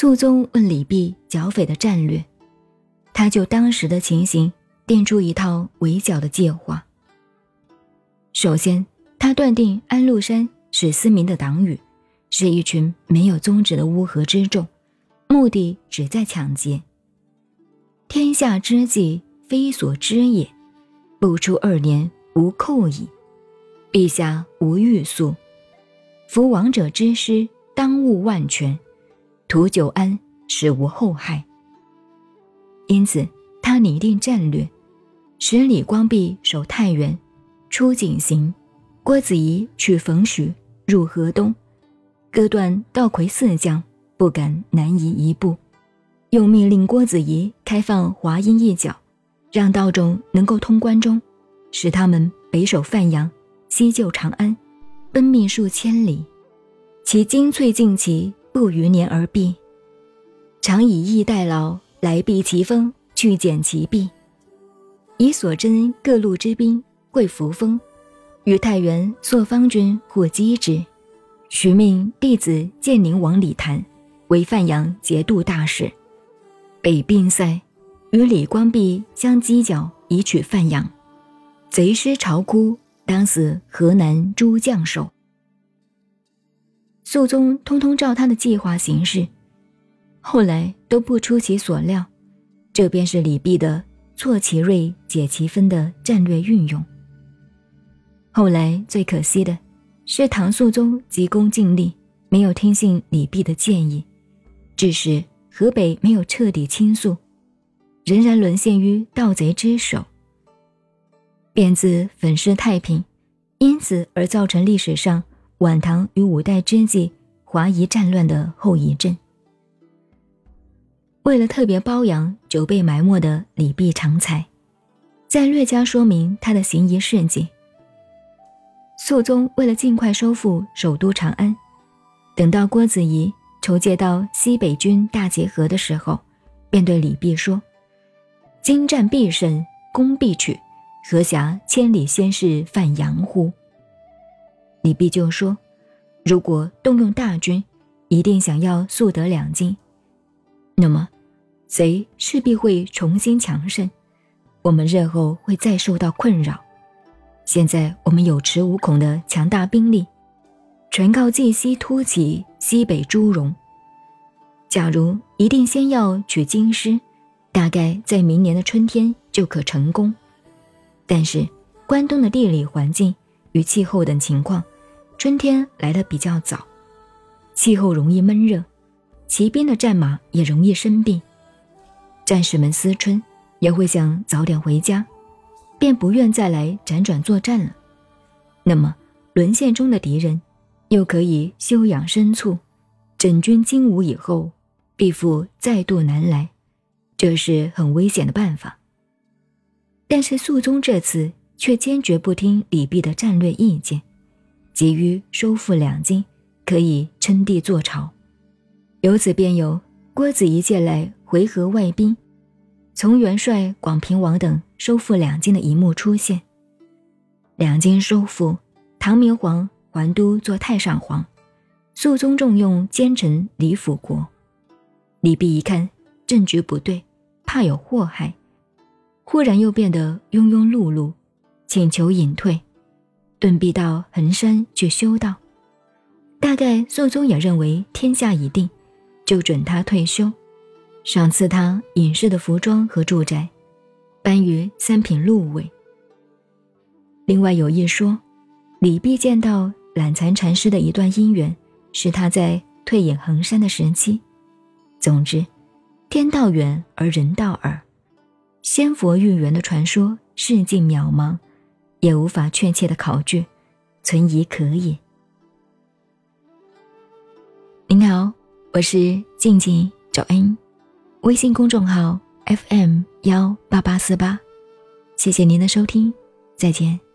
肃宗问李泌剿匪的战略，他就当时的情形定出一套围剿的计划。首先，他断定安禄山是思明的党羽，是一群没有宗旨的乌合之众，目的只在抢劫。天下之计，非所知也。不出二年，无寇矣。陛下无欲速，夫王者之师，当务万全。图久安，使无后害。因此，他拟定战略，使李光弼守太原，出井陉；郭子仪取冯许，入河东，割断道魁四将，不敢南移一步。又命令郭子仪开放华阴一角，让道众能够通关中，使他们北守范阳，西救长安，奔命数千里，其精粹尽齐。不余年而毕，常以逸待劳，来避其锋，去减其弊。以所征各路之兵会扶风，与太原朔方军或击之。许命弟子建宁王李谭为范阳节度大使。北并塞，与李光弼相犄角，以取范阳。贼师朝哭，当死河南诸将手。肃宗通通照他的计划行事，后来都不出其所料，这便是李泌的挫其锐、解其分的战略运用。后来最可惜的是，唐肃宗急功近利，没有听信李泌的建议，致使河北没有彻底倾诉，仍然沦陷于盗贼之手，便自粉饰太平，因此而造成历史上。晚唐与五代之际华夷战乱的后遗症。为了特别褒扬久被埋没的李泌长才，再略加说明他的行医事迹。肃宗为了尽快收复首都长安，等到郭子仪筹借到西北军大结合的时候，便对李泌说：“今战必胜，攻必取，何暇千里先是范阳乎？”李泌就说：“如果动用大军，一定想要速得两京，那么贼势必会重新强盛，我们日后会再受到困扰。现在我们有恃无恐的强大兵力，全靠晋西突起，西北诸戎。假如一定先要取京师，大概在明年的春天就可成功。但是关东的地理环境与气候等情况。”春天来的比较早，气候容易闷热，骑兵的战马也容易生病，战士们思春也会想早点回家，便不愿再来辗转作战了。那么沦陷中的敌人又可以休养生卒，整军精武以后，必复再度南来，这是很危险的办法。但是肃宗这次却坚决不听李泌的战略意见。急于收复两京，可以称帝坐朝，由此便有郭子仪借来回纥外兵，从元帅广平王等收复两京的一幕出现。两京收复，唐明皇还都做太上皇，肃宗重用奸臣李辅国。李泌一看政局不对，怕有祸害，忽然又变得庸庸碌碌，请求隐退。遁避到衡山去修道，大概肃宗也认为天下已定，就准他退休，赏赐他隐士的服装和住宅，颁于三品禄位。另外有一说，李泌见到懒蚕禅师的一段姻缘，是他在退隐衡山的时期。总之，天道远而人道耳，仙佛遇缘的传说，世境渺茫。也无法确切的考据，存疑可以。您好，我是静静找恩，微信公众号 FM 幺八八四八，谢谢您的收听，再见。